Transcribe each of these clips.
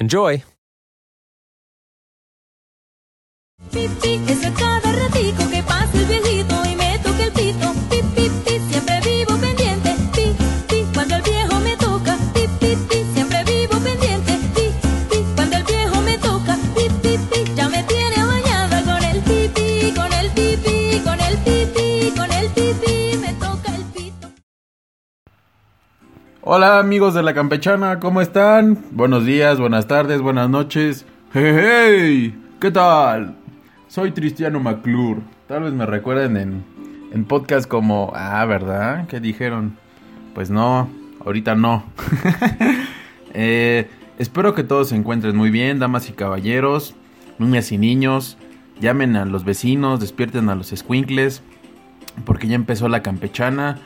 Enjoy! Pipi, Hola amigos de la campechana, ¿cómo están? Buenos días, buenas tardes, buenas noches. Hey, hey, ¿qué tal? Soy Cristiano McClure. Tal vez me recuerden en, en podcast como, ah, ¿verdad? ¿Qué dijeron? Pues no, ahorita no. Eh, espero que todos se encuentren muy bien, damas y caballeros, niñas y niños. Llamen a los vecinos, despierten a los squinkles, porque ya empezó la campechana.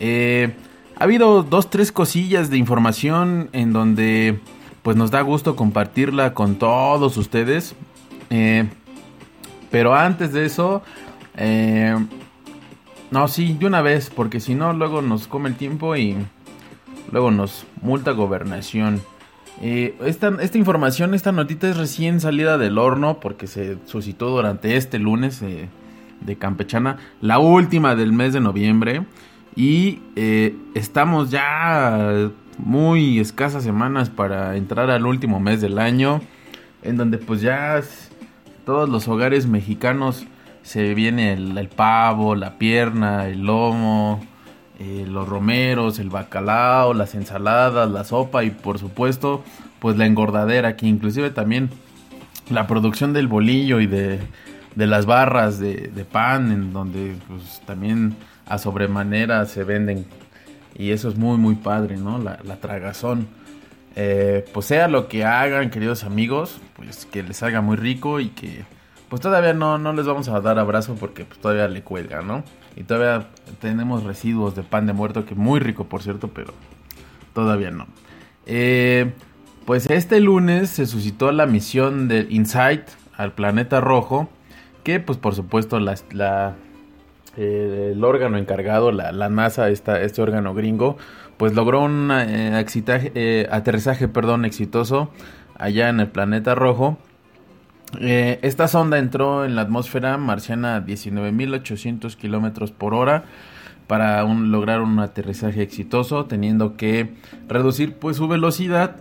Eh, ha habido dos, tres cosillas de información en donde pues nos da gusto compartirla con todos ustedes. Eh, pero antes de eso, eh, no, sí, de una vez, porque si no, luego nos come el tiempo y luego nos multa gobernación. Eh, esta, esta información, esta notita es recién salida del horno porque se suscitó durante este lunes eh, de Campechana, la última del mes de noviembre. Y eh, estamos ya muy escasas semanas para entrar al último mes del año, en donde pues ya todos los hogares mexicanos se viene el, el pavo, la pierna, el lomo, eh, los romeros, el bacalao, las ensaladas, la sopa y por supuesto pues la engordadera que inclusive también la producción del bolillo y de, de las barras de, de pan en donde pues también a sobremanera se venden y eso es muy muy padre, ¿no? La, la tragazón. Eh, pues sea lo que hagan, queridos amigos, pues que les haga muy rico y que pues todavía no, no les vamos a dar abrazo porque pues todavía le cuelga, ¿no? Y todavía tenemos residuos de pan de muerto que muy rico, por cierto, pero todavía no. Eh, pues este lunes se suscitó la misión del Insight al planeta rojo, que pues por supuesto la, eh, el órgano encargado, la, NASA, este órgano gringo, pues logró un eh, eh, aterrizaje perdón, exitoso allá en el planeta rojo. Esta sonda entró en la atmósfera marciana a 19.800 kilómetros por hora para lograr un aterrizaje exitoso, teniendo que reducir pues su velocidad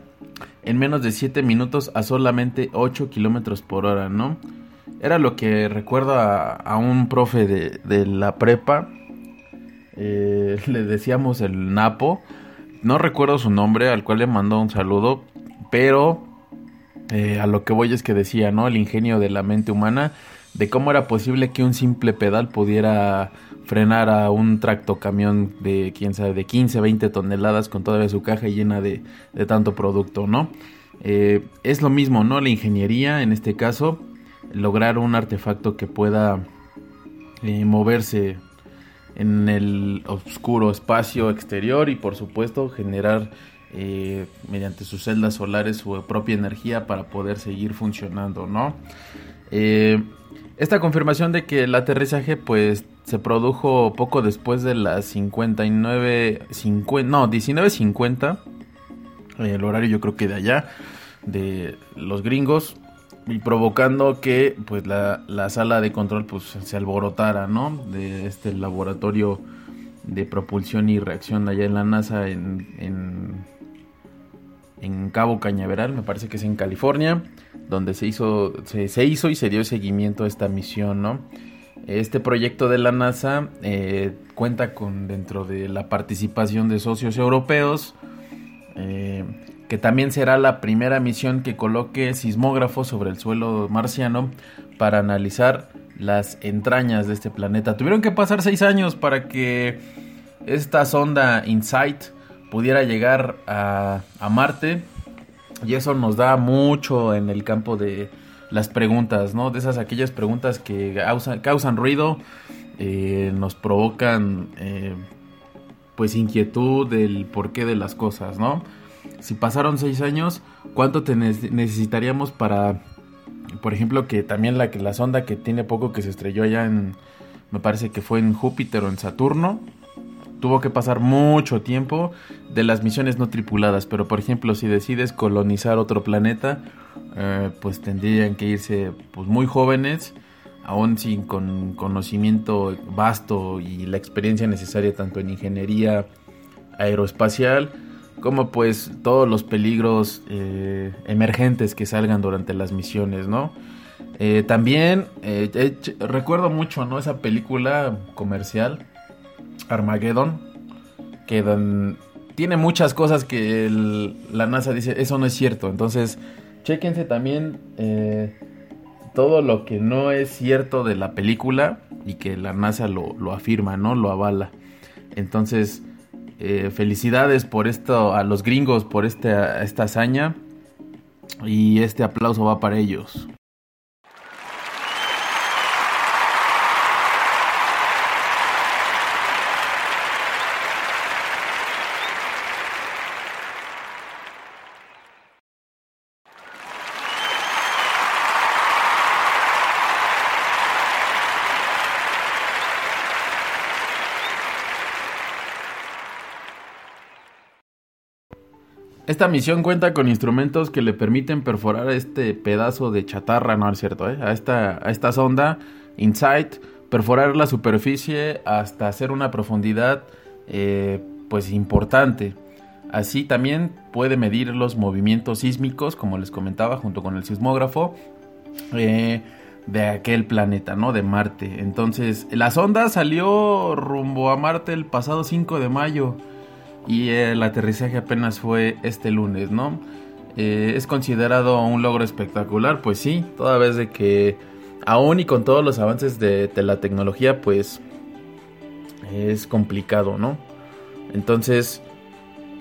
en menos de 7 minutos a solamente 8 kilómetros por hora, ¿no? Era lo que recuerdo a, un profe de, de la prepa, eh, le decíamos el Napo, no recuerdo su nombre, al cual le mandó un saludo, pero eh, a lo que voy es que decía, ¿no? El ingenio de la mente humana, de cómo era posible que un simple pedal pudiera frenar a un tractocamión de, quién sabe, de 15, 20 toneladas con toda su caja llena de, de tanto producto, ¿no? Eh, es lo mismo, ¿no? La ingeniería, en este caso, lograr un artefacto que pueda eh, moverse en el oscuro espacio exterior y por supuesto generar eh, mediante sus celdas solares su propia energía para poder seguir funcionando, ¿no? Eh, esta confirmación de que el aterrizaje pues se produjo poco después de las 59, 50, no, 19.50, eh, el horario yo creo que de allá, de los gringos, y provocando que pues la, la sala de control pues se alborotara, ¿no? De este laboratorio de propulsión y reacción allá en la NASA en, en Cabo Cañaveral, me parece que es en California, donde se hizo, se, hizo y se dio seguimiento a esta misión, ¿no? Este proyecto de la NASA eh, cuenta con dentro de la participación de socios europeos, eh, que también será la primera misión que coloque sismógrafos sobre el suelo marciano para analizar las entrañas de este planeta. Tuvieron que pasar seis años para que esta sonda InSight pudiera llegar a, Marte y eso nos da mucho en el campo de las preguntas, ¿no? De esas aquellas preguntas que causan, ruido, eh, nos provocan eh, pues inquietud del porqué de las cosas, ¿no? Si pasaron seis años, ¿cuánto te necesitaríamos para, por ejemplo, que también la, la sonda que tiene poco que se estrelló allá en, me parece que fue en Júpiter o en Saturno, tuvo que pasar mucho tiempo de las misiones no tripuladas, pero por ejemplo si decides colonizar otro planeta, eh, pues tendrían que irse pues muy jóvenes, aún sin con conocimiento vasto y la experiencia necesaria tanto en ingeniería aeroespacial como pues todos los peligros eh, emergentes que salgan durante las misiones, ¿no? Eh, también recuerdo mucho, ¿no? Esa película comercial Armageddon, que tiene muchas cosas que la NASA dice, eso no es cierto. Entonces, chequense también eh, todo lo que no es cierto de la película y que la NASA lo, afirma, ¿no? Lo avala. Entonces, eh, felicidades por esto a los gringos, por esta, esta hazaña. Y este aplauso va para ellos. Esta misión cuenta con instrumentos que le permiten perforar este pedazo de chatarra, no es cierto, ¿eh? a, esta, a esta sonda Insight, perforar la superficie hasta hacer una profundidad eh, pues importante. Así también puede medir los movimientos sísmicos, como les comentaba, junto con el sismógrafo eh, de aquel planeta, ¿no? De Marte. Entonces, la sonda salió rumbo a Marte el pasado 5 de mayo y el aterrizaje apenas fue este lunes, ¿no? Eh, es considerado un logro espectacular, pues sí, toda vez de que aún y con todos los avances de, la tecnología, pues es complicado, ¿no? Entonces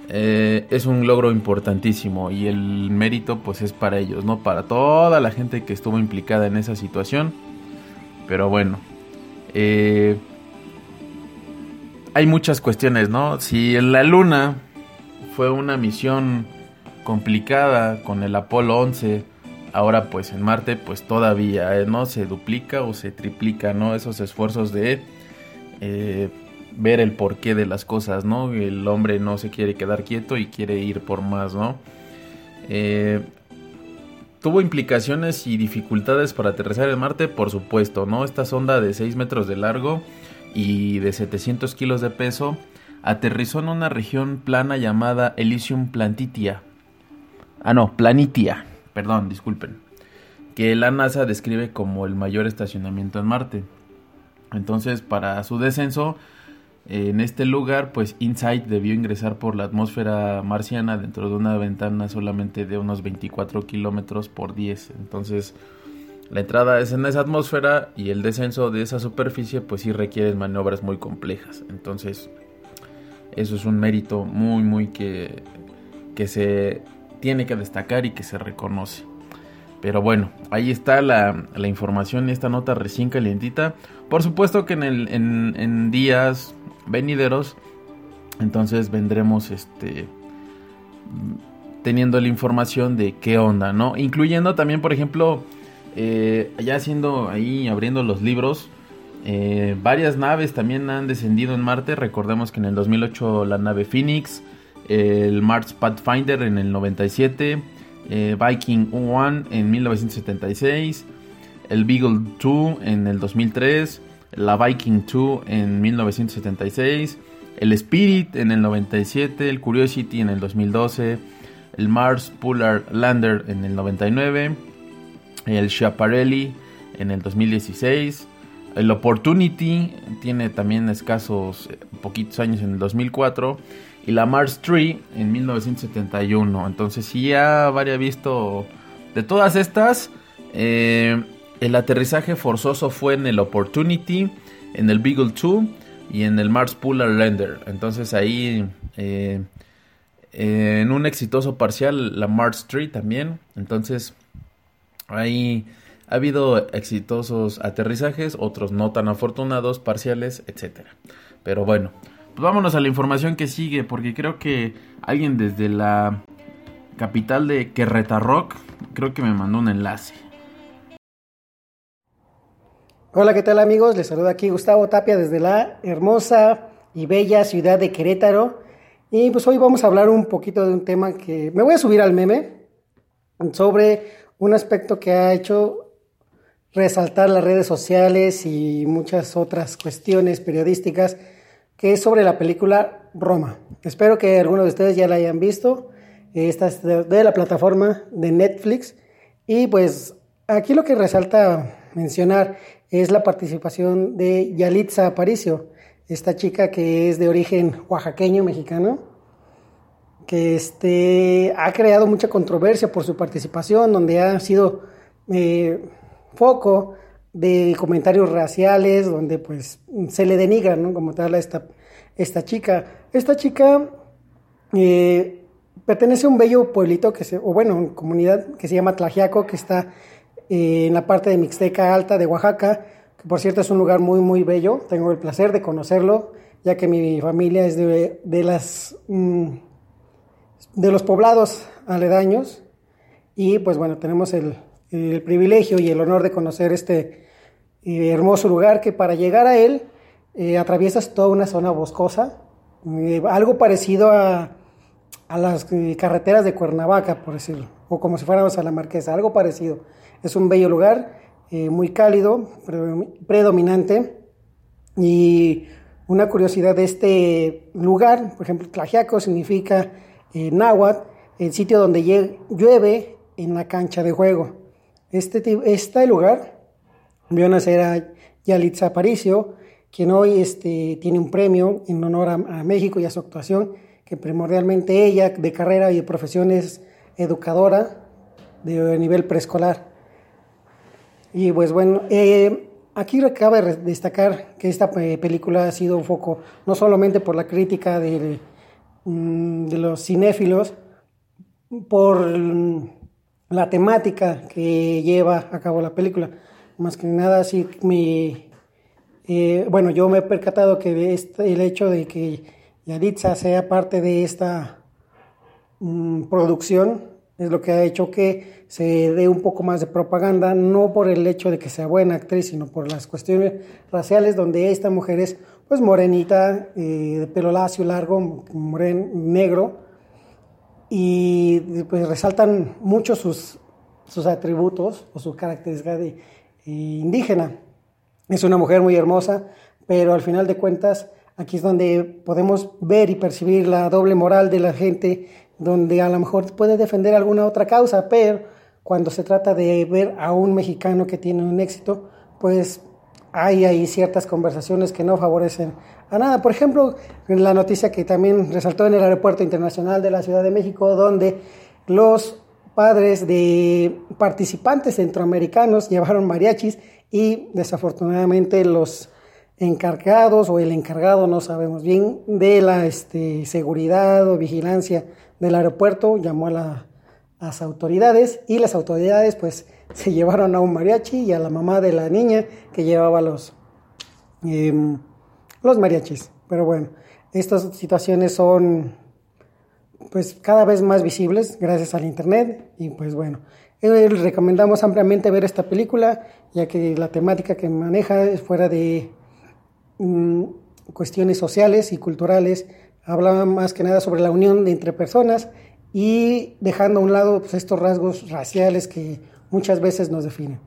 eh, es un logro importantísimo y el mérito pues es para ellos, ¿no? Para toda la gente que estuvo implicada en esa situación. Pero bueno, eh, hay muchas cuestiones, ¿no? Si en la Luna fue una misión complicada con el Apolo 11, ahora pues en Marte pues todavía, ¿eh? ¿no? Se duplica o se triplica, ¿no? Esos esfuerzos de eh, ver el porqué de las cosas, ¿no? El hombre no se quiere quedar quieto y quiere ir por más, ¿no? Eh, ¿Tuvo implicaciones y dificultades para aterrizar en Marte? Por supuesto, ¿no? Esta sonda de 6 metros de largo y de 700 kilos de peso, aterrizó en una región plana llamada Elysium Plantitia. Ah, no, Planitia, perdón, disculpen. Que la NASA describe como el mayor estacionamiento en Marte. Entonces, para su descenso en este lugar, pues InSight debió ingresar por la atmósfera marciana dentro de una ventana solamente de unos 24 kilómetros por 10. Entonces, la entrada es en esa atmósfera y el descenso de esa superficie pues sí requiere maniobras muy complejas. Entonces eso es un mérito muy muy que, que se tiene que destacar y que se reconoce. Pero bueno, ahí está la, la información, esta nota recién calientita. Por supuesto que en, el, en días venideros, entonces vendremos este teniendo la información de qué onda, ¿no? Incluyendo también, por ejemplo, eh, ya haciendo ahí, abriendo los libros, eh, varias naves también han descendido en Marte. Recordemos que en el 2008 la nave Phoenix, el Mars Pathfinder en el 97, eh, Viking 1 en 1976, el Beagle 2 en el 2003, la Viking 2 en 1976, el Spirit en el 97, el Curiosity en el 2012, el Mars Polar Lander en el 99, el Schiaparelli en el 2016, el Opportunity tiene también escasos eh, poquitos años en el 2004 y la Mars 3 en 1971. Entonces si ya habría visto de todas estas. Eh, el aterrizaje forzoso fue en el Opportunity, en el Beagle 2 y en el Mars Polar Lander. Entonces ahí eh, en un exitoso parcial la Mars 3 también. Entonces ahí ha habido exitosos aterrizajes, otros no tan afortunados, parciales, etcétera. Pero bueno, pues vámonos a la información que sigue porque creo que alguien desde la capital de Querreta Rock creo que me mandó un enlace. Hola, ¿qué tal amigos? Les saluda aquí Gustavo Tapia desde la hermosa y bella ciudad de Querétaro. Y pues hoy vamos a hablar un poquito de un tema que me voy a subir al meme sobre un aspecto que ha hecho resaltar las redes sociales y muchas otras cuestiones periodísticas, que es sobre la película Roma. Espero que algunos de ustedes ya la hayan visto. Esta es de, la plataforma de Netflix. Y pues aquí lo que resalta mencionar es la participación de Yalitza Aparicio, esta chica que es de origen oaxaqueño mexicano, que este, ha creado mucha controversia por su participación, donde ha sido eh, foco de comentarios raciales, donde pues se le denigra, ¿no? Como tal a esta, esta chica. Esta chica eh, pertenece a un bello pueblito, que se, o bueno, comunidad que se llama Tlajiaco, que está eh, en la parte de Mixteca Alta de Oaxaca, que por cierto es un lugar muy, muy bello. Tengo el placer de conocerlo, ya que mi familia es de, de las, mm, de los poblados aledaños. Y pues bueno, tenemos el, el privilegio y el honor de conocer este eh, hermoso lugar que para llegar a él eh, atraviesas toda una zona boscosa, eh, algo parecido a, a las carreteras de Cuernavaca, por decirlo, o como si fuéramos a la Marquesa, algo parecido. Es un bello lugar, muy cálido, pre- predominante, y una curiosidad de este lugar, por ejemplo, Tlajiaco significa eh, náhuatl, el sitio donde llueve en la cancha de juego. Este, este lugar vio nacer a Yalitza Aparicio, quien hoy este, tiene un premio en honor a, México y a su actuación, que primordialmente ella de carrera y de profesión es educadora de nivel preescolar. Y pues bueno, eh, aquí cabe destacar que esta eh, película ha sido un foco no solamente por la crítica de, mm, de los cinéfilos, por mm, la temática que lleva a cabo la película. Más que nada, sí me, eh, bueno, yo me he percatado que este- el hecho de que Yaritza sea parte de esta mm, producción es lo que ha hecho que se dé un poco más de propaganda, no por el hecho de que sea buena actriz, sino por las cuestiones raciales, donde esta mujer es pues morenita, eh, de pelo lacio, largo, moren, negro, y pues resaltan mucho sus, sus atributos o sus características de eh, indígena. Es una mujer muy hermosa, pero al final de cuentas aquí es donde podemos ver y percibir la doble moral de la gente, donde a lo mejor puede defender alguna otra causa, pero cuando se trata de ver a un mexicano que tiene un éxito, pues hay ahí ciertas conversaciones que no favorecen a nada. Por ejemplo, la noticia que también resaltó en el Aeropuerto Internacional de la Ciudad de México, donde los padres de participantes centroamericanos llevaron mariachis y desafortunadamente los encargados o el encargado, no sabemos bien, de la este, seguridad o vigilancia del aeropuerto llamó a la- las autoridades y las autoridades pues se llevaron a un mariachi y a la mamá de la niña que llevaba los, em, los mariachis. Pero bueno, estas situaciones son pues cada vez más visibles gracias al internet y pues bueno, eh, recomendamos ampliamente ver esta película ya que la temática que maneja es fuera de mm, cuestiones sociales y culturales, habla más que nada sobre la unión de entre personas y dejando a un lado pues, estos rasgos raciales que muchas veces nos definen.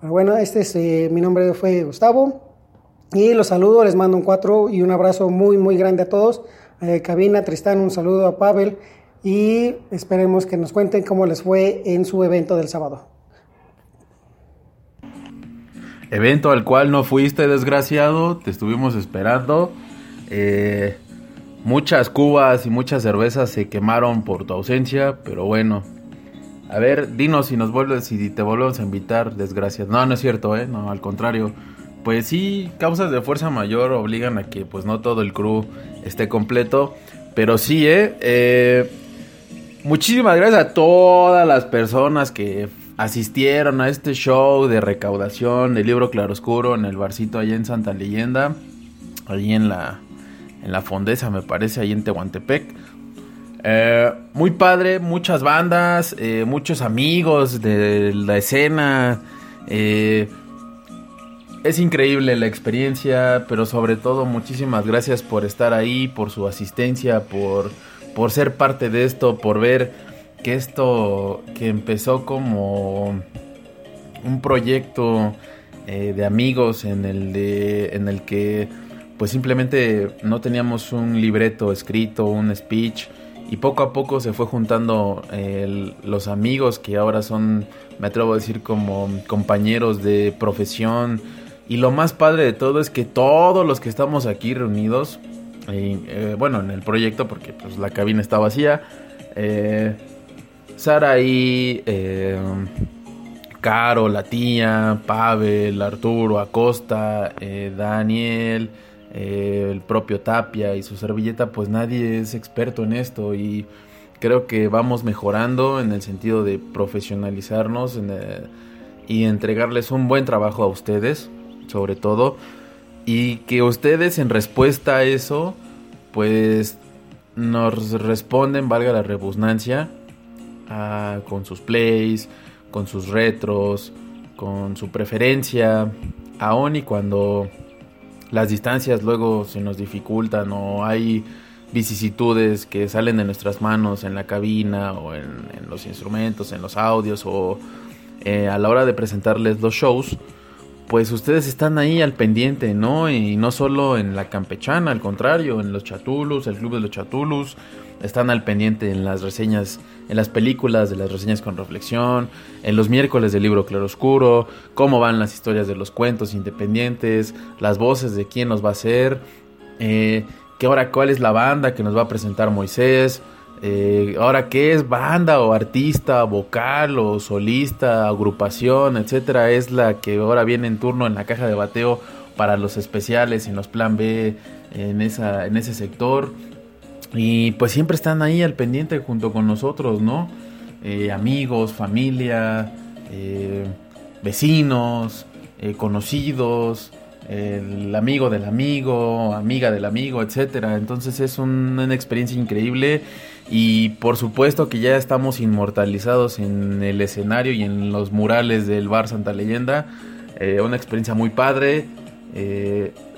Pero bueno, este es eh, mi nombre fue Gustavo y los saludo, les mando un cuatro y un abrazo muy muy grande a todos. Eh, cabina, Tristán, un saludo a Pavel y esperemos que nos cuenten cómo les fue en su evento del sábado. Evento al cual no fuiste desgraciado, te estuvimos esperando. Eh, muchas cubas y muchas cervezas se quemaron por tu ausencia, pero bueno. A ver, dinos si nos vuelves, si te volvemos a invitar, desgraciado. No, no es cierto, ¿eh? No, al contrario. Pues sí, causas de fuerza mayor obligan a que pues no todo el crew esté completo. Pero sí, ¿eh? eh muchísimas gracias a todas las personas que asistieron a este show de recaudación del libro Claroscuro en el barcito allá en Santa Leyenda. Allí en la, en la Fondesa, me parece, ahí en Tehuantepec. Eh, muy padre, muchas bandas, eh, muchos amigos de la escena. Eh, es increíble la experiencia, pero sobre todo muchísimas gracias por estar ahí, por su asistencia, por, por ser parte de esto, por ver que esto que empezó como un proyecto de amigos en el, de, en el que pues simplemente no teníamos un libreto escrito, un speech y poco a poco se fue juntando los amigos que ahora son, me atrevo a decir, como compañeros de profesión. Y lo más padre de todo es que todos los que estamos aquí reunidos, eh, bueno, en el proyecto, porque pues la cabina está vacía, eh, Sara y eh, Caro, la tía, Pavel, Arturo, Acosta, Daniel, eh, el propio Tapia y su servilleta, pues nadie es experto en esto y creo que vamos mejorando en el sentido de profesionalizarnos y entregarles un buen trabajo a ustedes, sobre todo, y que ustedes en respuesta a eso, pues nos responden, valga la rebusnancia, con sus plays, con sus retros, con su preferencia, aun y cuando las distancias luego se nos dificultan o hay vicisitudes que salen de nuestras manos en la cabina o en, los instrumentos, en los audios o eh, a la hora de presentarles los shows, pues ustedes están ahí al pendiente, ¿no? Y no solo en la campechana, al contrario, en los chatulus, el club de los chatulus, están al pendiente en las reseñas, en las películas de las reseñas con reflexión, en los miércoles del libro Claroscuro, cómo van las historias de los cuentos independientes, las voces de quién nos va a hacer, eh, que cuál es la banda que nos va a presentar Moisés, eh, ahora qué es banda o artista, vocal o solista, agrupación, etcétera, es la que ahora viene en turno en la caja de bateo para los especiales, en los plan B, en, esa, en ese sector. Y pues siempre están ahí al pendiente junto con nosotros, ¿no? Eh, amigos, familia, eh, vecinos, eh, conocidos, el amigo del amigo, amiga del amigo, etcétera. Entonces es una experiencia increíble y por supuesto que ya estamos inmortalizados en el escenario y en los murales del bar Santa Leyenda. una experiencia muy padre.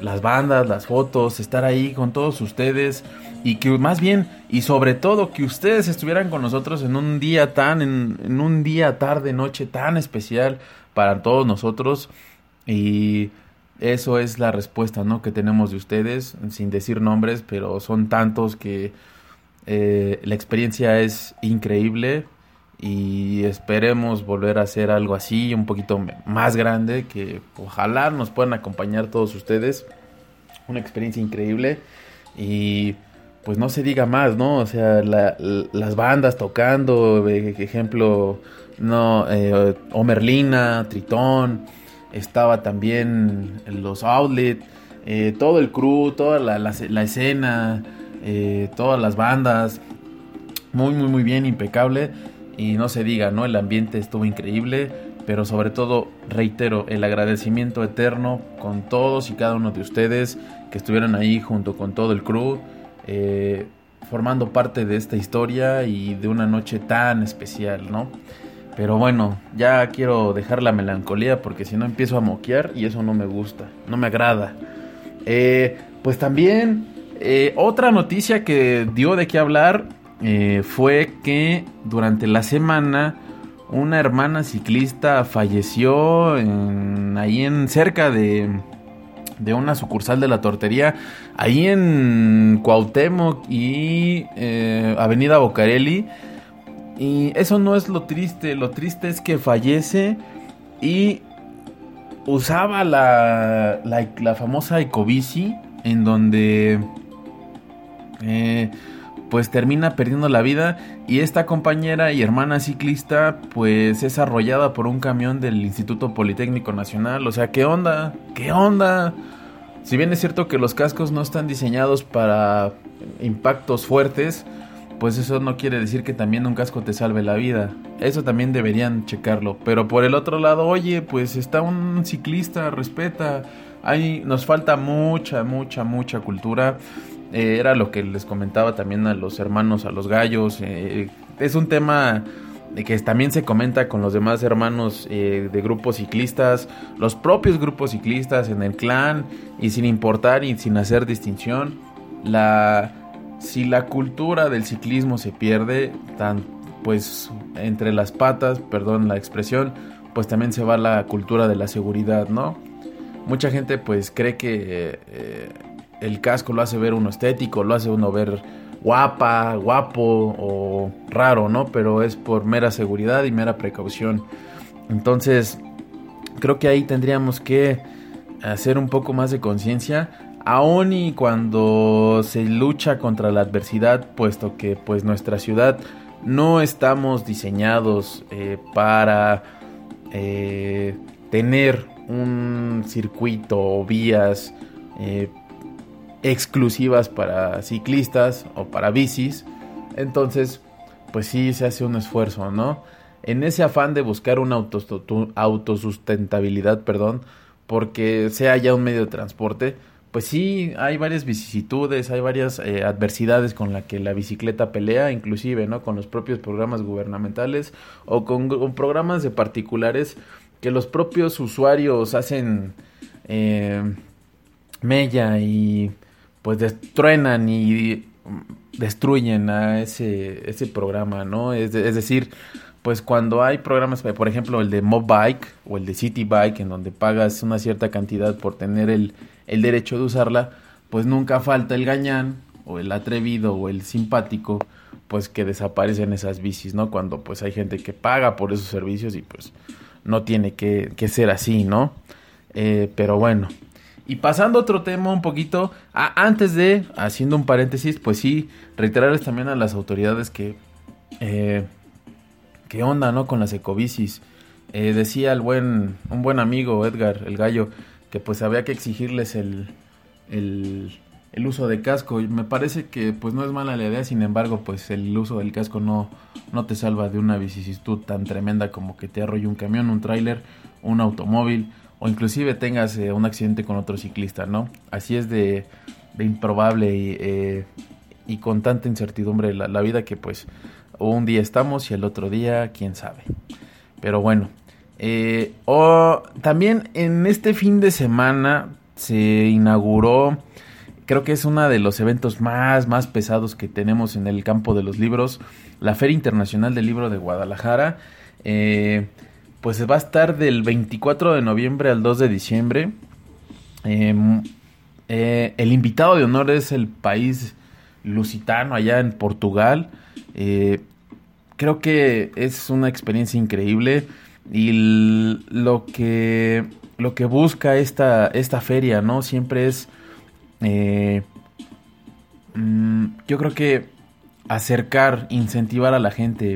Las bandas, las fotos, estar ahí con todos ustedes y que más bien y sobre todo que ustedes estuvieran con nosotros en un día tan en, un día tarde noche tan especial para todos nosotros. Y eso es la respuesta no que tenemos de ustedes sin decir nombres pero son tantos que eh, la experiencia es increíble y esperemos volver a hacer algo así un poquito más grande que ojalá nos puedan acompañar todos ustedes una experiencia increíble y pues no se diga más, ¿no? O sea, las bandas tocando, ejemplo, no, eh, Omerlina, Tritón, estaba también los Outlet, eh, todo el crew, toda la, escena, eh, todas las bandas, muy, muy, muy bien, impecable. Y no se diga, ¿no? El ambiente estuvo increíble, pero sobre todo, reitero, el agradecimiento eterno con todos y cada uno de ustedes que estuvieron ahí junto con todo el crew. Eh, formando parte de esta historia y de una noche tan especial, ¿no? Pero bueno, ya quiero dejar la melancolía porque si no empiezo a moquear y eso no me gusta, no me agrada. Eh, pues también eh, otra noticia que dio de qué hablar fue que durante la semana una hermana ciclista falleció ahí en cerca de de una sucursal de la tortería ahí en Cuauhtémoc y eh, Avenida Bocarelli. Y eso no es lo triste, lo triste es que fallece y usaba la, la, la famosa Ecobici en donde eh, pues termina perdiendo la vida y esta compañera y hermana ciclista pues es arrollada por un camión del Instituto Politécnico Nacional. O sea, ¿qué onda? ¿Qué onda? Si bien es cierto que los cascos no están diseñados para impactos fuertes, pues eso no quiere decir que también un casco te salve la vida. Eso también deberían checarlo. Pero por el otro lado, oye, pues está un ciclista, respeta. Ahí nos falta mucha, mucha, mucha cultura. Eh, era lo que les comentaba también a los hermanos, a los gallos. Eh, es un tema que también se comenta con los demás hermanos eh, de grupos ciclistas, los propios grupos ciclistas en el clan y sin importar y sin hacer distinción. La, si la cultura del ciclismo se pierde, tan, pues entre las patas, perdón la expresión, pues también se va la cultura de la seguridad, ¿no? Mucha gente pues cree que el casco lo hace ver uno estético, lo hace uno ver guapa, guapo o raro, ¿no? Pero es por mera seguridad y mera precaución. Entonces, creo que ahí tendríamos que hacer un poco más de conciencia, aun y cuando se lucha contra la adversidad, puesto que pues nuestra ciudad no estamos diseñados eh, para eh, tener un circuito o vías eh, exclusivas para ciclistas o para bicis. Entonces, pues sí se hace un esfuerzo, ¿no? En ese afán de buscar una autosustentabilidad, perdón, porque sea ya un medio de transporte, pues sí hay varias vicisitudes, hay varias eh, adversidades con las que la bicicleta pelea, inclusive, ¿no? Con los propios programas gubernamentales o con, programas de particulares que los propios usuarios hacen eh, mella y pues destruenan y destruyen a ese, ese programa, ¿no? Es, es decir, pues cuando hay programas, por ejemplo, el de Mob Bike o el de City Bike, en donde pagas una cierta cantidad por tener el, el derecho de usarla, pues nunca falta el gañán o el atrevido o el simpático, pues que desaparecen esas bicis, ¿no? Cuando pues hay gente que paga por esos servicios y pues no tiene que, que ser así, ¿no? Eh, pero bueno, y pasando a otro tema un poquito, antes de, haciendo un paréntesis, pues sí, reiterarles también a las autoridades que, eh, ¿qué onda, no? Con las ecobicis. Eh, decía el buen, un buen amigo, Edgar, el gallo, que pues había que exigirles el, el, el uso de casco. Y me parece que pues no es mala la idea, sin embargo, pues el uso del casco no, no te salva de una vicisitud tan tremenda como que te arrolle un camión, un tráiler, un automóvil o inclusive tengas eh, un accidente con otro ciclista, ¿no? Así es de, improbable y, eh, y, con tanta incertidumbre la, vida que pues un día estamos y el otro día quién sabe. Pero bueno, eh, o, también en este fin de semana se inauguró, creo que es uno de los eventos más, más pesados que tenemos en el campo de los libros, la Feria Internacional del Libro de Guadalajara. Eh, pues va a estar del 24 de noviembre al 2 de diciembre. Em, eh, el invitado de honor es el país lusitano allá en Portugal. Eh, creo que es una experiencia increíble y lo que lo que busca esta esta feria, ¿no? Siempre es eh, mm, yo creo que acercar, incentivar a la gente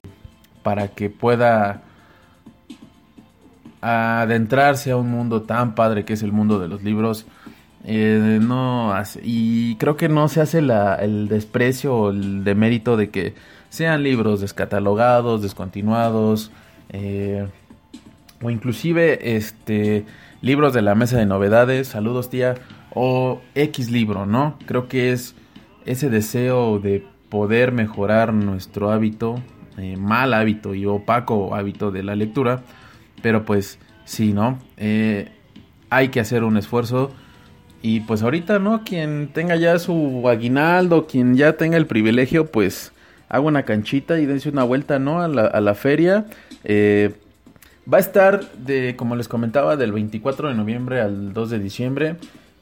para que pueda adentrarse a un mundo tan padre que es el mundo de los libros. Eh, no y creo que no se hace el desprecio o el demérito de que sean libros descatalogados, descontinuados, eh, o inclusive este libros de la mesa de novedades, saludos tía, o X libro, ¿no? Creo que es ese deseo de poder mejorar nuestro hábito, eh, mal hábito y opaco hábito de la lectura, pero pues sí, ¿no? Eh, hay que hacer un esfuerzo. Y pues ahorita, ¿no? Quien tenga ya su aguinaldo, quien ya tenga el privilegio, pues haga una canchita y dense una vuelta, ¿no? A la, a la feria. Eh, va a estar de, como les comentaba, del 24 de noviembre al 2 de diciembre.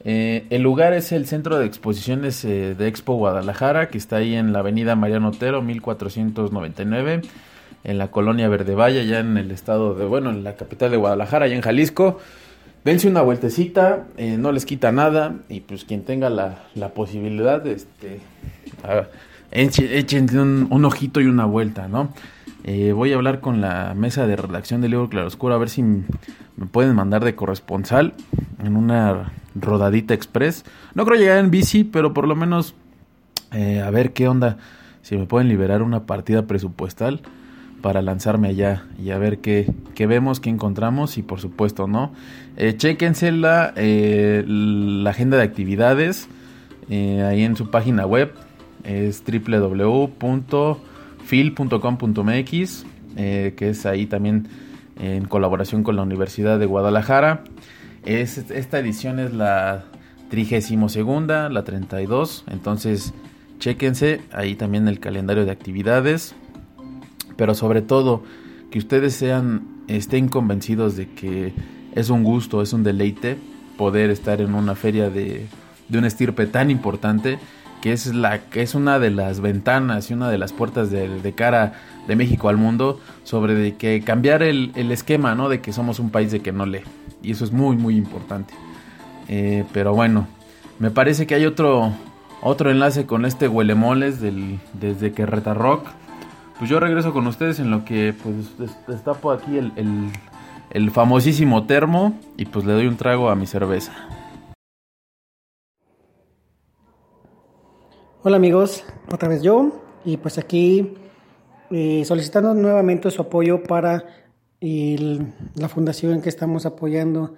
Eh, el lugar es el Centro de Exposiciones eh, de Expo Guadalajara, que está ahí en la avenida Mariano Otero, 1499, en la colonia Verde Valle, ya en el estado de, bueno, en la capital de Guadalajara, allá en Jalisco. Dense una vueltecita, eh, no les quita nada, y pues quien tenga la, la posibilidad, este, a- eche- échenle un, un ojito y una vuelta, ¿no? Eh, voy a hablar con la mesa de redacción del libro Claroscuro a ver si me pueden mandar de corresponsal en una rodadita express. No creo llegar en bici, pero por lo menos eh, a ver qué onda. Si me pueden liberar una partida presupuestal para lanzarme allá y a ver qué, vemos, qué encontramos y por supuesto, ¿no? Eh, chéquense la, eh, la agenda de actividades eh, ahí en su página web. Es www.fil.com.mx, que es ahí también en colaboración con la Universidad de Guadalajara. Es, esta edición es la 32 segunda, la 32, entonces chéquense ahí también el calendario de actividades, pero sobre todo que ustedes sean estén convencidos de que es un gusto, es un deleite poder estar en una feria de, de una estirpe tan importante que es la que es una de las ventanas y una de las puertas de, cara de México al mundo sobre de que cambiar el, el esquema, ¿no? De que somos un país de que no lee. Y eso es muy, muy importante. Eh, pero bueno, me parece que hay otro, otro enlace con este huelemoles del, desde que Reta Rock. Pues yo regreso con ustedes en lo que pues des- destapo aquí el, el, famosísimo termo y pues le doy un trago a mi cerveza. Hola amigos, otra vez yo y pues aquí eh, solicitando nuevamente su apoyo para la fundación que estamos apoyando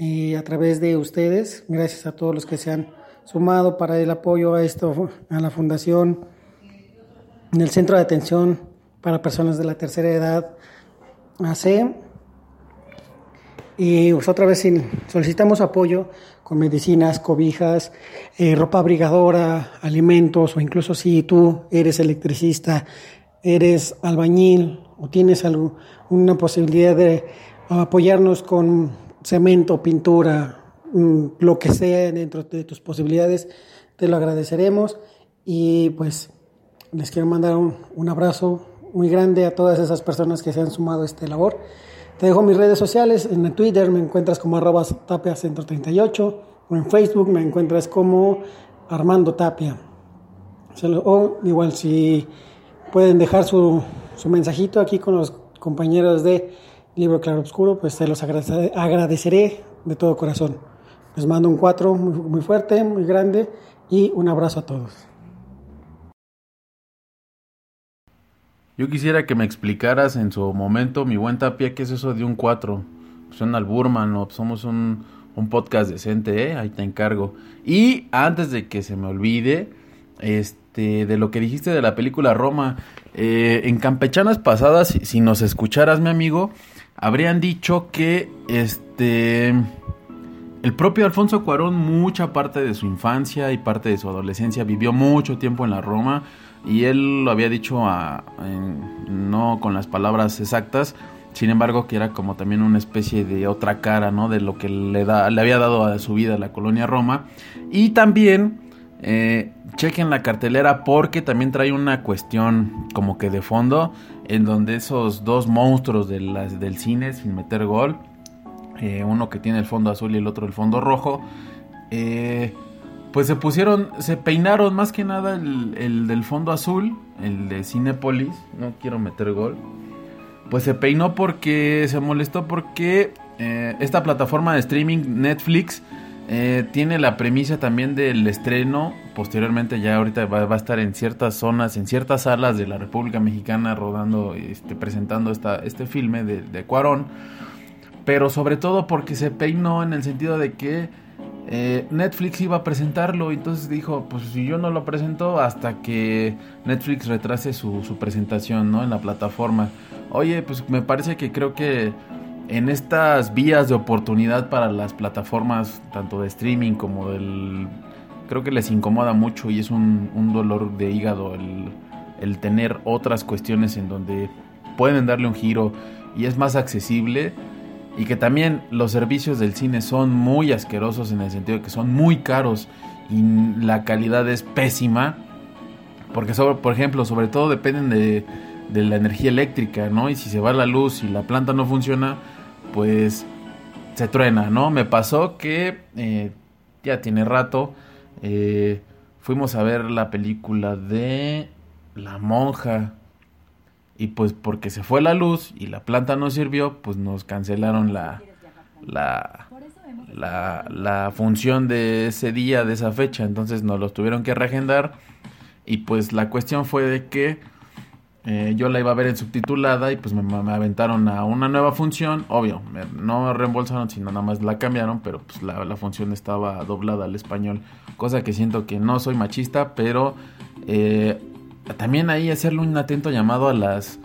eh, a través de ustedes. Gracias a todos los que se han sumado para el apoyo a esto, a la fundación, en el centro de atención para personas de la tercera edad AC. Y pues otra vez solicitamos apoyo con medicinas, cobijas, eh, ropa abrigadora, alimentos o incluso si tú eres electricista, eres albañil o tienes algo, una posibilidad de apoyarnos con cemento, pintura, mm, lo que sea dentro de tus posibilidades, te lo agradeceremos y pues les quiero mandar un, un abrazo muy grande a todas esas personas que se han sumado a esta labor. Te dejo mis redes sociales, en Twitter me encuentras como arroba tapia 138 o en Facebook me encuentras como Armando Tapia. O igual si pueden dejar su, su mensajito aquí con los compañeros de Libro Claro Oscuro, pues se los agradece- agradeceré de todo corazón. Les mando un 4 muy, muy fuerte, muy grande y un abrazo a todos. Yo quisiera que me explicaras en su momento, mi buen Tapia, qué es eso de un 4. Suena al Burman, somos un, un podcast decente, ¿eh? Ahí te encargo. Y antes de que se me olvide, este, de lo que dijiste de la película Roma, eh, en campechanas pasadas, si, si nos escucharas, mi amigo, habrían dicho que, este, el propio Alfonso Cuarón, mucha parte de su infancia y parte de su adolescencia, vivió mucho tiempo en la Roma y él lo había dicho a- no con las palabras exactas, sin embargo que era como también una especie de otra cara, ¿no? De lo que le, da, le había dado a su vida la colonia Roma. Y también eh, chequen la cartelera porque también trae una cuestión como que de fondo en donde esos dos monstruos de del cine sin meter gol, eh, uno que tiene el fondo azul y el otro el fondo rojo, eh, pues se pusieron, se peinaron más que nada el, el del fondo azul, el de Cinepolis, no quiero meter gol, pues se peinó porque se molestó porque eh, esta plataforma de streaming Netflix eh, tiene la premisa también del estreno, posteriormente ya ahorita va, va a estar en ciertas zonas, en ciertas salas de la República Mexicana rodando, este, presentando esta, este filme de, de Cuarón, pero sobre todo porque se peinó en el sentido de que eh, Netflix iba a presentarlo, y entonces dijo, pues si yo no lo presento hasta que Netflix retrase su, presentación, ¿no? En la plataforma. Oye, pues me parece que creo que en estas vías de oportunidad para las plataformas, tanto de streaming como del... Creo que les incomoda mucho y es un, dolor de hígado el tener otras cuestiones en donde pueden darle un giro y es más accesible y que también los servicios del cine son muy asquerosos en el sentido de que son muy caros y la calidad es pésima. Porque, sobre, por ejemplo, sobre todo dependen de, de la energía eléctrica, ¿no? Y si se va la luz y la planta no funciona, pues se truena, ¿no? Me pasó que eh, ya tiene rato, eh, fuimos a ver la película de La Monja. Y pues porque se fue la luz y la planta no sirvió, pues nos cancelaron la, la, la, la función de ese día, de esa fecha. Entonces nos los tuvieron que reagendar. Y pues la cuestión fue de que eh, yo la iba a ver en subtitulada y pues me, me aventaron a una nueva función. Obvio, me- no reembolsaron, sino nada más la cambiaron, pero pues la, la función estaba doblada al español. Cosa que siento que no soy machista, pero eh, también ahí hacerle un atento llamado a las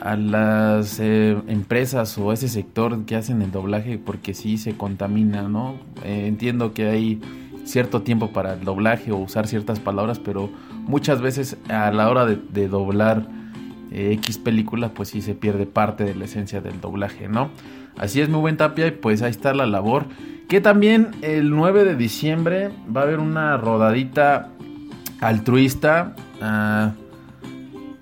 a las eh, empresas o ese sector que hacen el doblaje porque sí se contamina, ¿no? Eh, entiendo que hay cierto tiempo para el doblaje o usar ciertas palabras, pero muchas veces a la hora de, doblar eh, X película, pues sí se pierde parte de la esencia del doblaje, ¿no? Así es, muy buen Tapia, y pues ahí está la labor. Que también el 9 de diciembre va a haber una rodadita altruista. ah,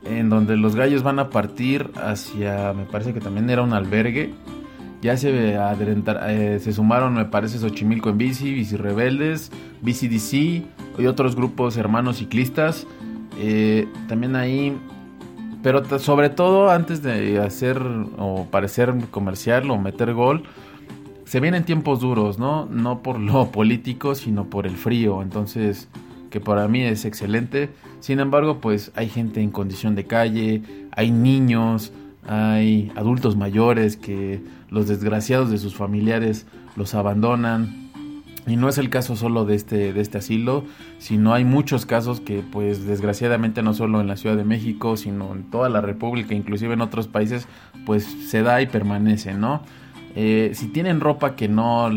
en donde los gallos van a partir hacia, me parece que también era un albergue. Ya se eh, se sumaron, me parece, Xochimilco en bici, Bici Rebeldes, Bici DC y otros grupos hermanos ciclistas. Eh, también ahí, pero sobre todo antes de hacer o parecer comercial o meter gol, se vienen tiempos duros, ¿no? No por lo político, sino por el frío. Entonces, que para mí es excelente. Sin embargo, pues hay gente en condición de calle, hay niños, hay adultos mayores que los desgraciados de sus familiares los abandonan. Y no es el caso solo de este, de este asilo, sino hay muchos casos que pues desgraciadamente no solo en la Ciudad de México, sino en toda la República, inclusive en otros países, pues se da y permanece, ¿no? Eh, si tienen ropa que no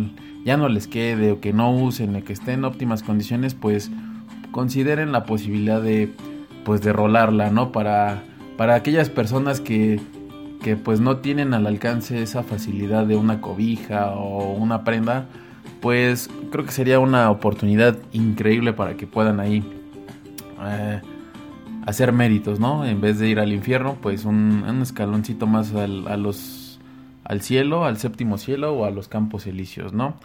ya no les quede o que no usen que esté en óptimas condiciones, pues consideren la posibilidad de pues de rolarla, ¿no? Para para aquellas personas que que pues no tienen al alcance esa facilidad de una cobija o una prenda, pues creo que sería una oportunidad increíble para que puedan ahí eh, hacer méritos, ¿no? En vez de ir al infierno, pues un, escaloncito más al, al cielo, al séptimo cielo o a los campos elíseos, ¿no?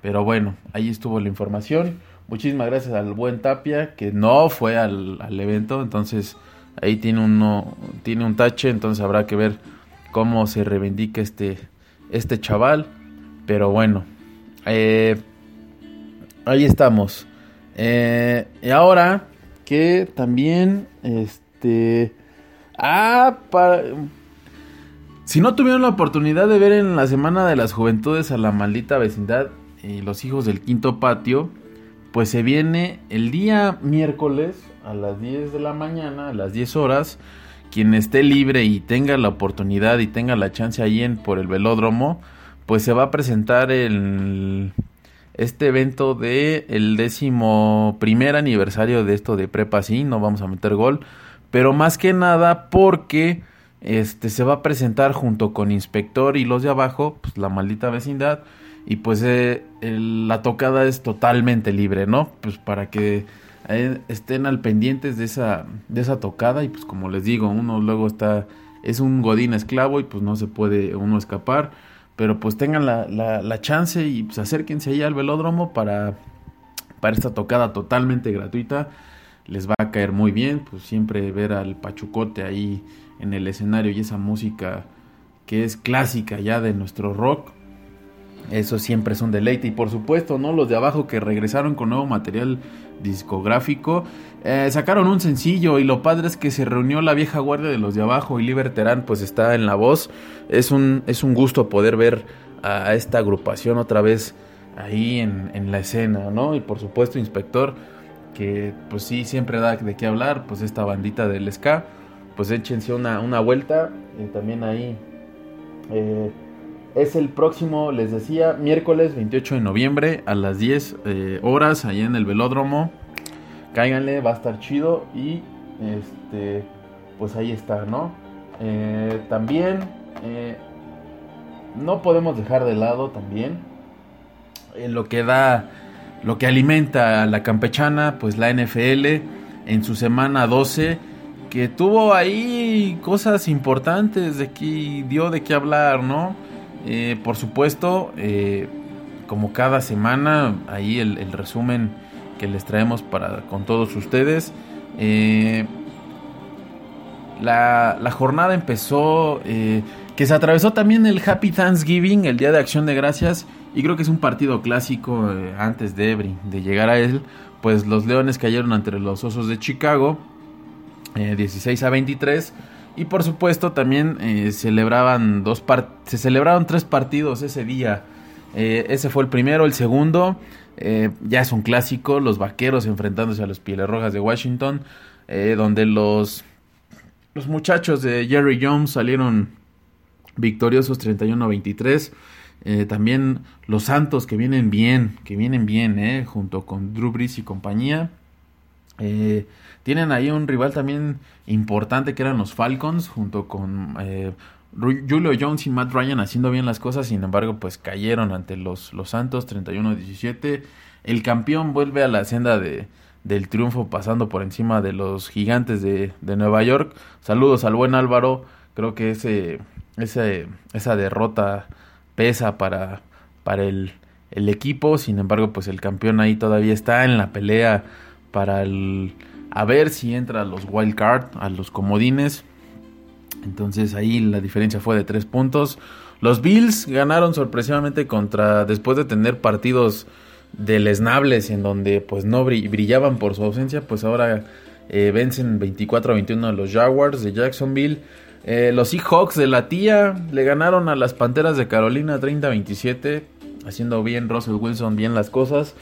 Pero bueno, ahí estuvo la información. Muchísimas gracias al buen Tapia, que no fue al, al evento, entonces ahí tiene, uno, tiene un tache, entonces habrá que ver cómo se reivindica este, este chaval. Pero bueno, eh, ahí estamos. Eh, y ahora que también, este... Ah, para... Si no tuvieron la oportunidad de ver en la Semana de las Juventudes a la maldita vecindad y los hijos del quinto patio, pues se viene el día miércoles a las 10 de la mañana, a las 10 horas. Quien esté libre y tenga la oportunidad y tenga la chance ahí en por el velódromo, pues se va a presentar el este evento de el décimo primer aniversario de esto de Prepa sí, no vamos a meter gol, pero más que nada porque este se va a presentar junto con Inspector y los de abajo, pues la maldita vecindad y pues eh, la tocada es totalmente libre, ¿no? Pues para que eh, estén al pendientes de esa de esa tocada y pues como les digo, uno luego está es un godín esclavo y pues no se puede uno escapar, pero pues tengan la, la, la chance y pues acérquense ahí al velódromo para para esta tocada totalmente gratuita. Les va a caer muy bien, pues siempre ver al Pachucote ahí en el escenario y esa música que es clásica ya de nuestro rock. Eso siempre es un deleite. Y por supuesto, ¿no? Los de abajo que regresaron con nuevo material discográfico. eh, sacaron un sencillo y lo padre es que se reunió la vieja guardia de los de abajo y Liberterán pues está en la voz. Es un, es un gusto poder ver a esta agrupación otra vez ahí en, en la escena, ¿no? Y por supuesto Inspector, que pues sí siempre da de qué hablar, pues esta bandita del ska, pues échense una, una vuelta y también ahí... eh, es el próximo, les decía, miércoles 28 de noviembre a las 10 eh, horas, allá en el velódromo. Cáiganle, va a estar chido y este, pues ahí está, ¿no? Eh, también, eh, no podemos dejar de lado también en lo que da, lo que alimenta a la campechana, pues la NFL en su semana 12, que tuvo ahí cosas importantes de que dio de qué hablar, ¿no? Eh, por supuesto, eh, como cada semana, ahí el, resumen que les traemos para con todos ustedes. Eh, la, jornada empezó, que se atravesó también el Happy Thanksgiving, el Día de Acción de Gracias, y creo que es un partido clásico antes de, de llegar a él, pues los Leones cayeron ante los Osos de Chicago, 16 a 23. Y por supuesto también eh, celebraban dos se celebraron tres partidos ese día. Eh, ese fue el primero, el segundo eh, ya es un clásico, los Vaqueros enfrentándose a los Pieles Rojas de Washington, donde los los muchachos de Jerry Jones salieron victoriosos 31-23. también los Santos que vienen bien, que vienen bien, junto con Drew Brees y compañía. Tienen ahí un rival también importante que eran los Falcons, junto con eh, Julio Jones y Matt Ryan haciendo bien las cosas, sin embargo, pues cayeron ante los, los Santos 31-17. El campeón vuelve a la senda de, del triunfo pasando por encima de los gigantes de, de Nueva York. Saludos al buen Álvaro, creo que ese, ese esa derrota pesa para, para el, el equipo, sin embargo, pues el campeón ahí todavía está en la pelea para el a ver si entra a los wild card, a los comodines. Entonces ahí la diferencia fue de tres puntos. Los Bills ganaron sorpresivamente contra, después de tener partidos deleznables en donde pues no brillaban por su ausencia, pues ahora eh, vencen 24 a 21 a los Jaguars de Jacksonville. Eh, los Seahawks de la tía le ganaron a las Panteras de Carolina 30 a 27, haciendo bien Russell Wilson, bien las cosas.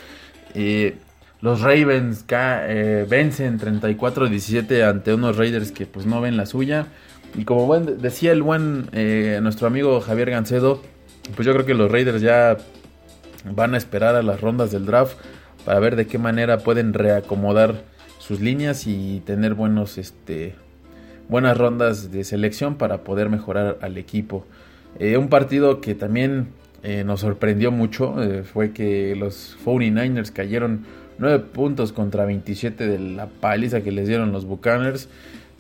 Eh, los Ravens eh, vencen 34-17 ante unos Raiders que pues no ven la suya. Y como decía el buen eh, nuestro amigo Javier Gancedo, pues yo creo que los Raiders ya van a esperar a las rondas del draft para ver de qué manera pueden reacomodar sus líneas y tener buenos este buenas rondas de selección para poder mejorar al equipo. Eh, un partido que también nos sorprendió mucho fue que los 49ers cayeron 9 puntos contra 27 de la paliza que les dieron los Buccaneers.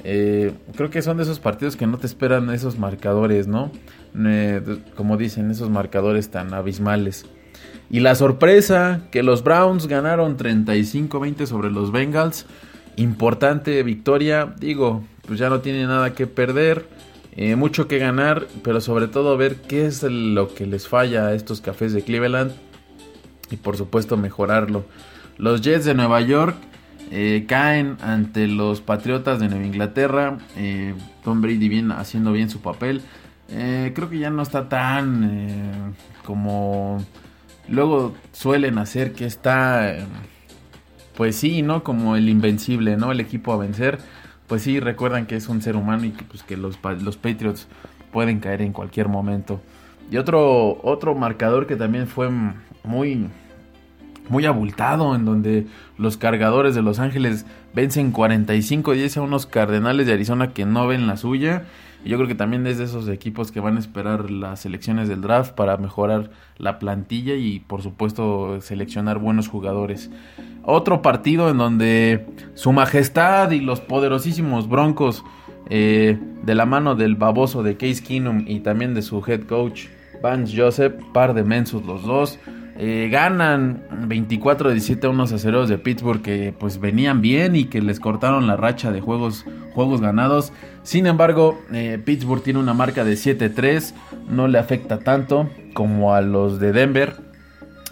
Eh, creo que son de esos partidos que no te esperan esos marcadores, ¿no? Como dicen, esos marcadores tan abismales. Y la sorpresa, que los Browns ganaron 35-20 sobre los Bengals. Importante victoria. Digo, pues ya no tiene nada que perder. Eh, mucho que ganar, pero sobre todo ver qué es lo que les falla a estos cafés de Cleveland. Y por supuesto mejorarlo. Los Jets de Nueva York eh, caen ante los Patriotas de Nueva Inglaterra. Eh, Tom Brady bien, haciendo bien su papel. Eh, creo que ya no está tan como luego suelen hacer que está, pues sí, ¿no? Como el invencible, ¿no? El equipo a vencer. Pues sí, recuerdan que es un ser humano y que, pues, que los, los Patriots pueden caer en cualquier momento. Y otro, otro marcador que también fue muy, muy abultado, en donde los cargadores de Los Ángeles vencen 45-10 a unos Cardenales de Arizona que no ven la suya. Y yo creo que también es de esos equipos que van a esperar las selecciones del draft para mejorar la plantilla y por supuesto seleccionar buenos jugadores. Otro partido en donde su majestad y los poderosísimos Broncos eh, de la mano del baboso de Case Keenum y también de su head coach Vance Joseph, par de mensos los dos, eh, ganan 24-17 a unos aceros de Pittsburgh que pues venían bien y que les cortaron la racha de juegos, juegos ganados. Sin embargo, eh, Pittsburgh tiene una marca de 7-3, no le afecta tanto como a los de Denver.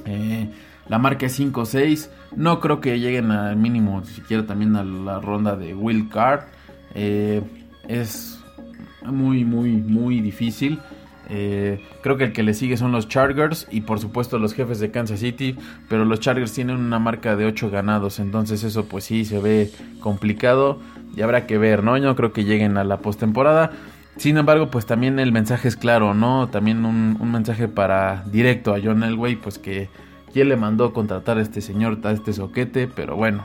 Eh, la marca es 5-6. No creo que lleguen al mínimo, siquiera también a la ronda de Will Card. es muy, muy, muy difícil. Eh, creo que el que le sigue son los Chargers y por supuesto los jefes de Kansas City, pero los Chargers tienen una marca de 8 ganados, entonces eso pues sí se ve complicado y habrá que ver, ¿no? Yo creo que lleguen a la postemporada. Sin embargo, pues también el mensaje es claro, ¿no? También un, mensaje para directo a John Elway, pues que quién le mandó contratar a este señor, a este soquete, pero bueno.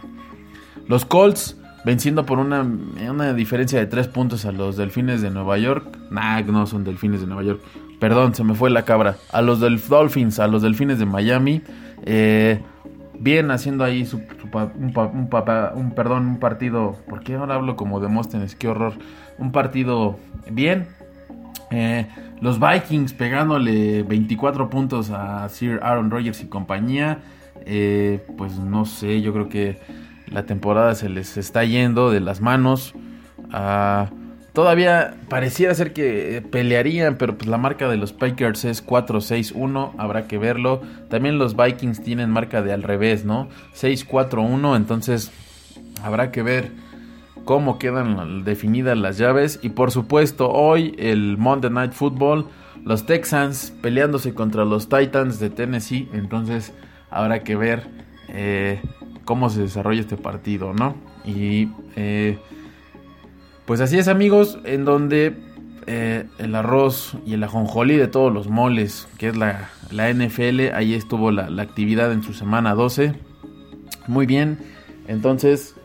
Los Colts venciendo por una, una diferencia de 3 puntos a los Delfines de Nueva York. Nah, no son Delfines de Nueva York. perdón, se me fue la cabra, a los del Dolphins, a los Delfines de Miami, eh, bien haciendo ahí su, un, perdón, un partido, ¿por qué ahora hablo como Demóstenes? Qué horror, un partido bien. Eh, los Vikings pegándole 24 puntos a Sir Aaron Rodgers y compañía, eh, pues no sé, yo creo que la temporada se les está yendo de las manos. Ah, todavía pareciera ser que pelearían, pero pues la marca de los Packers es 4-6-1, habrá que verlo. También los Vikings tienen marca de al revés, ¿no? 6-4-1, entonces habrá que ver cómo quedan definidas las llaves. Y por supuesto, hoy el Monday Night Football, los Texans peleándose contra los Titans de Tennessee. Entonces habrá que ver eh, cómo se desarrolla este partido, ¿no? Y eh, pues así es, amigos, en donde eh, el arroz y el ajonjolí de todos los moles, que es la, la NFL, ahí estuvo la, la actividad en su semana 12. Muy bien, entonces,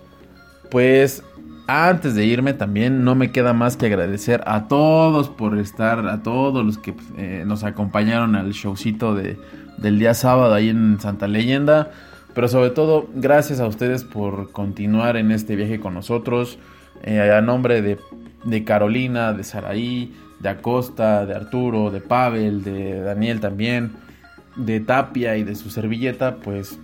pues antes de irme también no me queda más que agradecer a todos por estar, a todos los que eh, nos acompañaron al showcito de, del día sábado ahí en Santa Leyenda. Pero sobre todo, gracias a ustedes por continuar en este viaje con nosotros. Eh, a nombre de, de Carolina, de Saraí, de Acosta, de Arturo, de Pavel, de Daniel también, de Tapia y de su servilleta, pues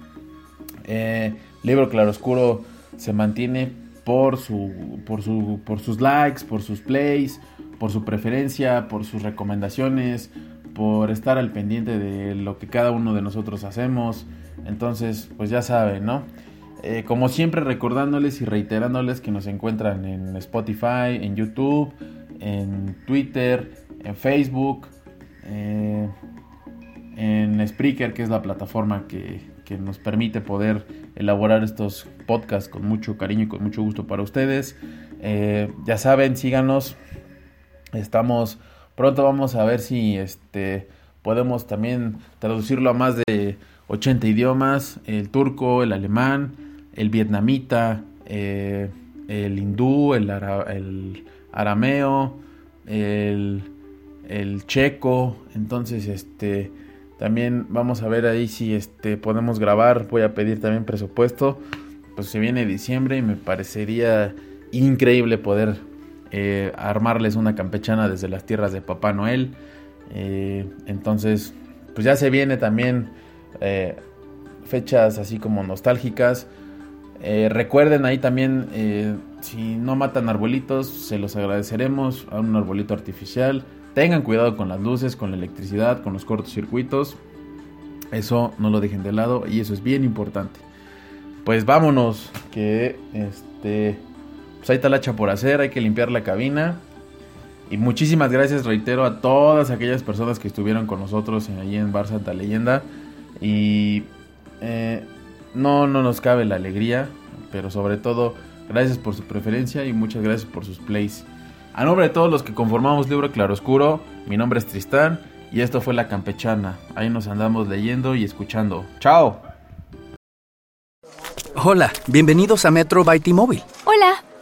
eh, Libro Claroscuro se mantiene por, su, por, su, por sus likes, por sus plays, por su preferencia, por sus recomendaciones, por estar al pendiente de lo que cada uno de nosotros hacemos. Entonces, pues ya saben, ¿no? Eh, como siempre, recordándoles y reiterándoles que nos encuentran en Spotify, en YouTube, en Twitter, en Facebook, eh, en Spreaker, que es la plataforma que, que nos permite poder elaborar estos podcasts con mucho cariño y con mucho gusto para ustedes. Eh, ya saben, síganos. Estamos pronto vamos a ver si este podemos también traducirlo a más de 80 idiomas, el turco, el alemán, el vietnamita, eh, el hindú, el, el arameo, el, el checo, entonces este también vamos a ver ahí si este podemos grabar, voy a pedir también presupuesto, pues se viene diciembre y me parecería increíble poder eh, armarles una campechana desde las tierras de Papá Noel. Eh, entonces, pues ya se viene también eh, fechas así como nostálgicas. Eh, recuerden ahí también, eh, si no matan arbolitos, se los agradeceremos a un arbolito artificial. Tengan cuidado con las luces, con la electricidad, con los cortocircuitos. Eso no lo dejen de lado y eso es bien importante. Pues vámonos, que este, pues hay talacha por hacer, hay que limpiar la cabina. Y muchísimas gracias, reitero, a todas aquellas personas que estuvieron con nosotros en- allí en Bar Santa Leyenda. Y eh, no, no nos cabe la alegría, pero sobre todo, gracias por su preferencia y muchas gracias por sus plays. A nombre de todos los que conformamos Libro Claroscuro, mi nombre es Tristán y esto fue La Campechana. Ahí nos andamos leyendo y escuchando. ¡Chao! Hola, bienvenidos a Metro by T-Mobile. Hola,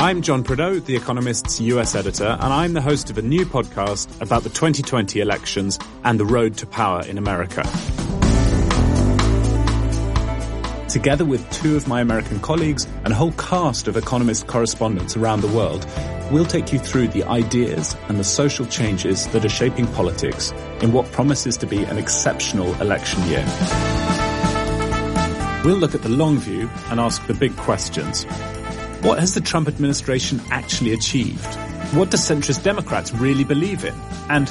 I'm John Prideaux, The Economist's US editor, and I'm the host of a new podcast about the 2020 elections and the road to power in America. Together with two of my American colleagues and a whole cast of Economist correspondents around the world, we'll take you through the ideas and the social changes that are shaping politics in what promises to be an exceptional election year. We'll look at the long view and ask the big questions. What has the Trump administration actually achieved? What do centrist Democrats really believe in? And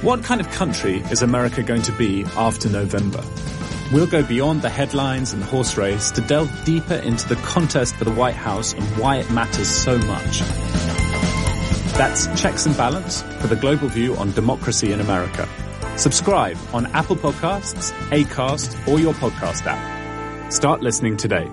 what kind of country is America going to be after November? We'll go beyond the headlines and the horse race to delve deeper into the contest for the White House and why it matters so much. That's Checks and Balance for the global view on democracy in America. Subscribe on Apple Podcasts, Acast, or your podcast app. Start listening today.